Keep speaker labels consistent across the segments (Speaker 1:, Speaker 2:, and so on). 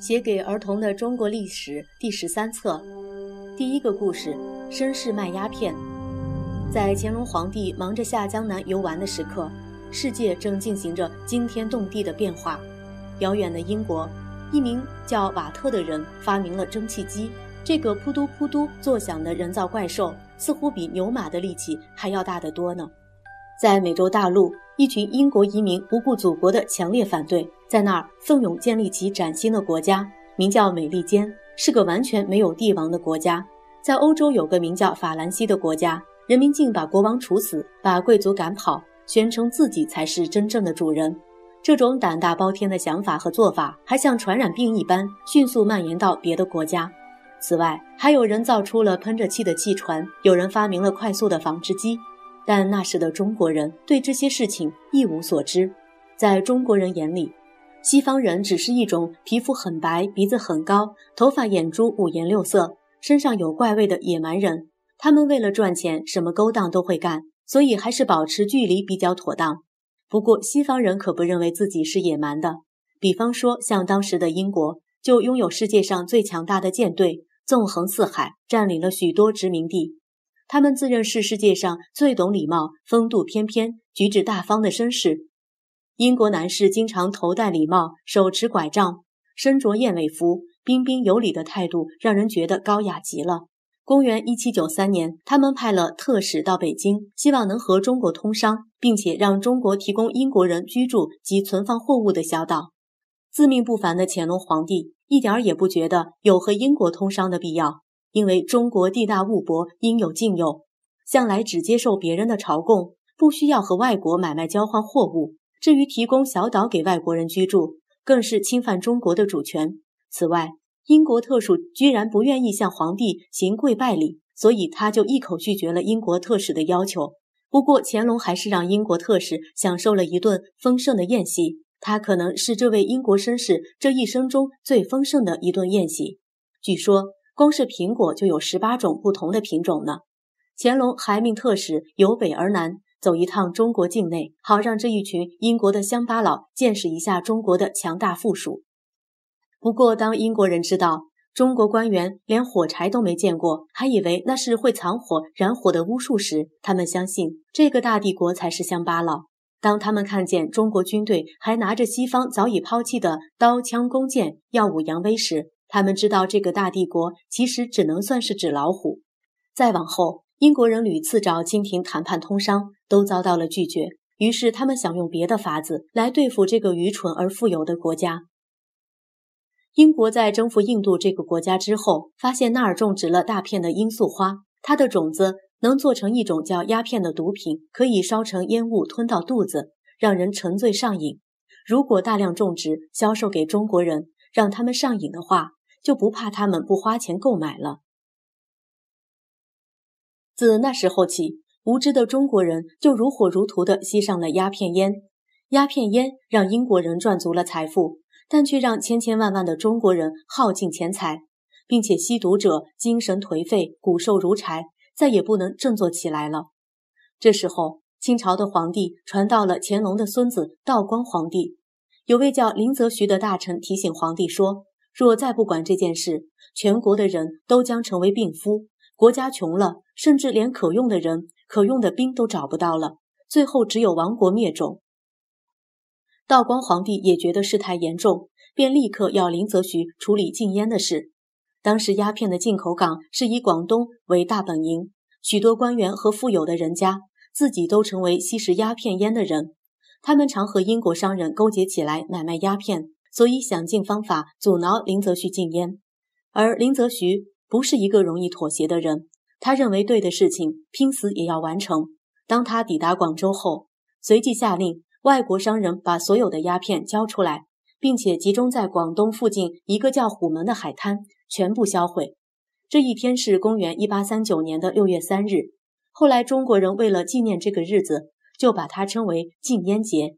Speaker 1: 写给儿童的中国历史第十三册，第一个故事：绅士卖鸦片。在乾隆皇帝忙着下江南游玩的时刻，世界正进行着惊天动地的变化。遥远的英国，一名叫瓦特的人发明了蒸汽机。这个扑嘟扑嘟作响的人造怪兽，似乎比牛马的力气还要大得多呢。在美洲大陆，一群英国移民不顾祖国的强烈反对。在那儿奋勇建立起崭新的国家，名叫美利坚，是个完全没有帝王的国家。在欧洲有个名叫法兰西的国家，人民竟把国王处死，把贵族赶跑，宣称自己才是真正的主人。这种胆大包天的想法和做法，还像传染病一般迅速蔓延到别的国家。此外，还有人造出了喷着气的气船，有人发明了快速的纺织机。但那时的中国人对这些事情一无所知，在中国人眼里。西方人只是一种皮肤很白、鼻子很高、头发眼珠五颜六色、身上有怪味的野蛮人。他们为了赚钱，什么勾当都会干，所以还是保持距离比较妥当。不过，西方人可不认为自己是野蛮的。比方说，像当时的英国，就拥有世界上最强大的舰队，纵横四海，占领了许多殖民地。他们自认是世界上最懂礼貌、风度翩翩、举止大方的绅士。英国男士经常头戴礼帽，手持拐杖，身着燕尾服，彬彬有礼的态度让人觉得高雅极了。公元一七九三年，他们派了特使到北京，希望能和中国通商，并且让中国提供英国人居住及存放货物的小岛。自命不凡的乾隆皇帝一点儿也不觉得有和英国通商的必要，因为中国地大物博，应有尽有，向来只接受别人的朝贡，不需要和外国买卖交换货物。至于提供小岛给外国人居住，更是侵犯中国的主权。此外，英国特使居然不愿意向皇帝行跪拜礼，所以他就一口拒绝了英国特使的要求。不过，乾隆还是让英国特使享受了一顿丰盛的宴席，他可能是这位英国绅士这一生中最丰盛的一顿宴席。据说，光是苹果就有十八种不同的品种呢。乾隆还命特使由北而南。走一趟中国境内，好让这一群英国的乡巴佬见识一下中国的强大富庶。不过，当英国人知道中国官员连火柴都没见过，还以为那是会藏火、燃火的巫术时，他们相信这个大帝国才是乡巴佬。当他们看见中国军队还拿着西方早已抛弃的刀枪弓箭耀武扬威时，他们知道这个大帝国其实只能算是纸老虎。再往后。英国人屡次找清廷谈判通商，都遭到了拒绝。于是他们想用别的法子来对付这个愚蠢而富有的国家。英国在征服印度这个国家之后，发现那儿种植了大片的罂粟花，它的种子能做成一种叫鸦片的毒品，可以烧成烟雾吞到肚子，让人沉醉上瘾。如果大量种植销售给中国人，让他们上瘾的话，就不怕他们不花钱购买了。自那时候起，无知的中国人就如火如荼地吸上了鸦片烟。鸦片烟让英国人赚足了财富，但却让千千万万的中国人耗尽钱财，并且吸毒者精神颓废、骨瘦如柴，再也不能振作起来了。这时候，清朝的皇帝传到了乾隆的孙子道光皇帝，有位叫林则徐的大臣提醒皇帝说：“若再不管这件事，全国的人都将成为病夫。”国家穷了，甚至连可用的人、可用的兵都找不到了，最后只有亡国灭种。道光皇帝也觉得事态严重，便立刻要林则徐处理禁烟的事。当时鸦片的进口港是以广东为大本营，许多官员和富有的人家自己都成为吸食鸦片烟的人，他们常和英国商人勾结起来买卖鸦片，所以想尽方法阻挠林则徐禁烟，而林则徐。不是一个容易妥协的人，他认为对的事情，拼死也要完成。当他抵达广州后，随即下令外国商人把所有的鸦片交出来，并且集中在广东附近一个叫虎门的海滩，全部销毁。这一天是公元一八三九年的六月三日。后来中国人为了纪念这个日子，就把它称为禁烟节。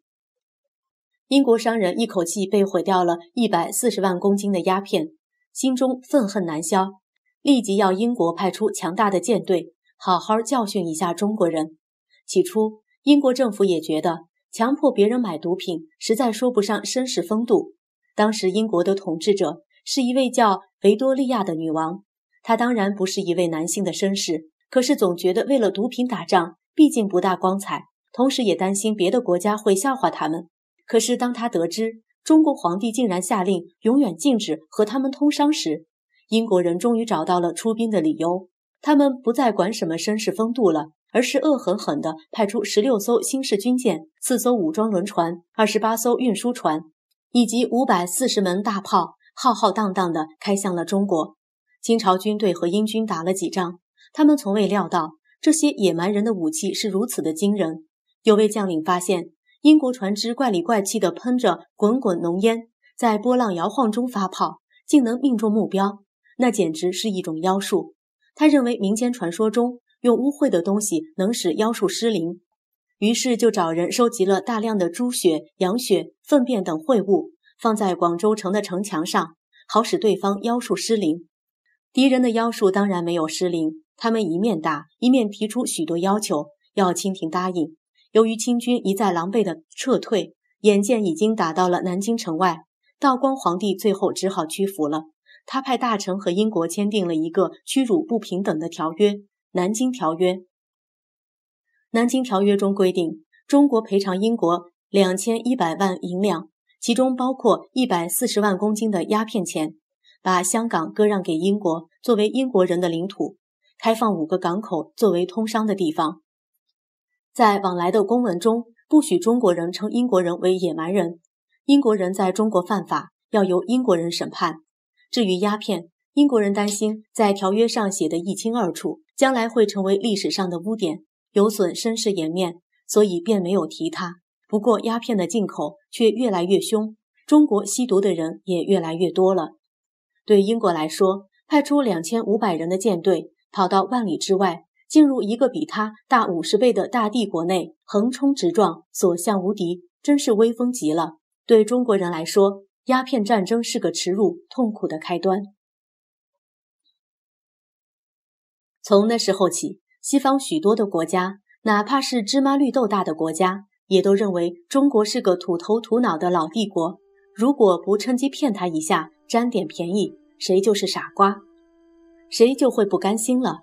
Speaker 1: 英国商人一口气被毁掉了一百四十万公斤的鸦片，心中愤恨难消。立即要英国派出强大的舰队，好好教训一下中国人。起初，英国政府也觉得强迫别人买毒品实在说不上绅士风度。当时，英国的统治者是一位叫维多利亚的女王。她当然不是一位男性的绅士，可是总觉得为了毒品打仗，毕竟不大光彩。同时也担心别的国家会笑话他们。可是当他得知中国皇帝竟然下令永远禁止和他们通商时，英国人终于找到了出兵的理由。他们不再管什么绅士风度了。而是恶狠狠地派出十六艘新式军舰、四艘武装轮船、二十八艘运输船，以及五百四十门大炮，浩浩荡荡地开向了中国。清朝军队和英军打了几仗，他们从未料到这些野蛮人的武器是如此的惊人。有位将领发现，英国船只怪里怪气地喷着滚滚浓烟，在波浪摇晃中发炮，竟能命中目标，那简直是一种妖术。他认为民间传说中。用污秽的东西能使妖术失灵，于是就找人收集了大量的猪血、羊血、粪便等秽物，放在广州城的城墙上，好使对方妖术失灵。敌人的妖术当然没有失灵，他们一面打，一面提出许多要求，要清廷答应。由于清军一再狼狈的撤退，眼见已经打到了南京城外，道光皇帝最后只好屈服了。他派大臣和英国签订了一个屈辱不平等的条约。南京条约。南京条约中规定，中国赔偿英国两千一百万银两，其中包括一百四十万公斤的鸦片钱，把香港割让给英国作为英国人的领土，开放五个港口作为通商的地方。在往来的公文中，不许中国人称英国人为野蛮人。英国人在中国犯法，要由英国人审判。至于鸦片，英国人担心在条约上写的一清二楚。将来会成为历史上的污点，有损绅士颜面，所以便没有提它。不过鸦片的进口却越来越凶，中国吸毒的人也越来越多了。对英国来说，派出两千五百人的舰队跑到万里之外，进入一个比他大五十倍的大帝国内，横冲直撞，所向无敌，真是威风极了。对中国人来说，鸦片战争是个耻辱、痛苦的开端。从那时候起，西方许多的国家，哪怕是芝麻绿豆大的国家，也都认为中国是个土头土脑的老帝国。如果不趁机骗他一下，占点便宜，谁就是傻瓜，谁就会不甘心了。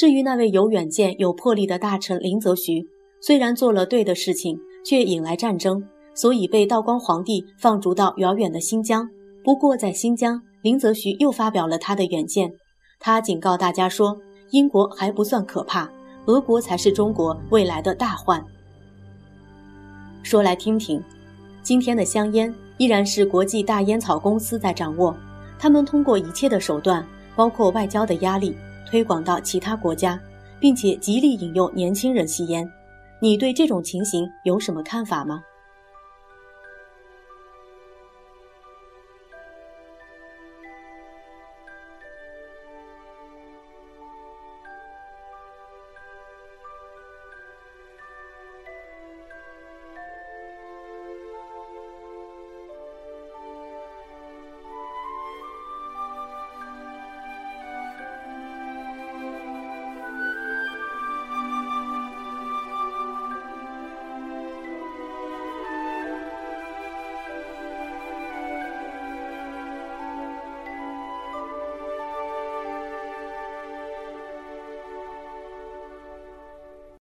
Speaker 1: 至于那位有远见、有魄力的大臣林则徐，虽然做了对的事情，却引来战争，所以被道光皇帝放逐到遥远的新疆。不过在新疆，林则徐又发表了他的远见，他警告大家说。英国还不算可怕，俄国才是中国未来的大患。说来听听，今天的香烟依然是国际大烟草公司在掌握，他们通过一切的手段，包括外交的压力，推广到其他国家，并且极力引诱年轻人吸烟。你对这种情形有什么看法吗？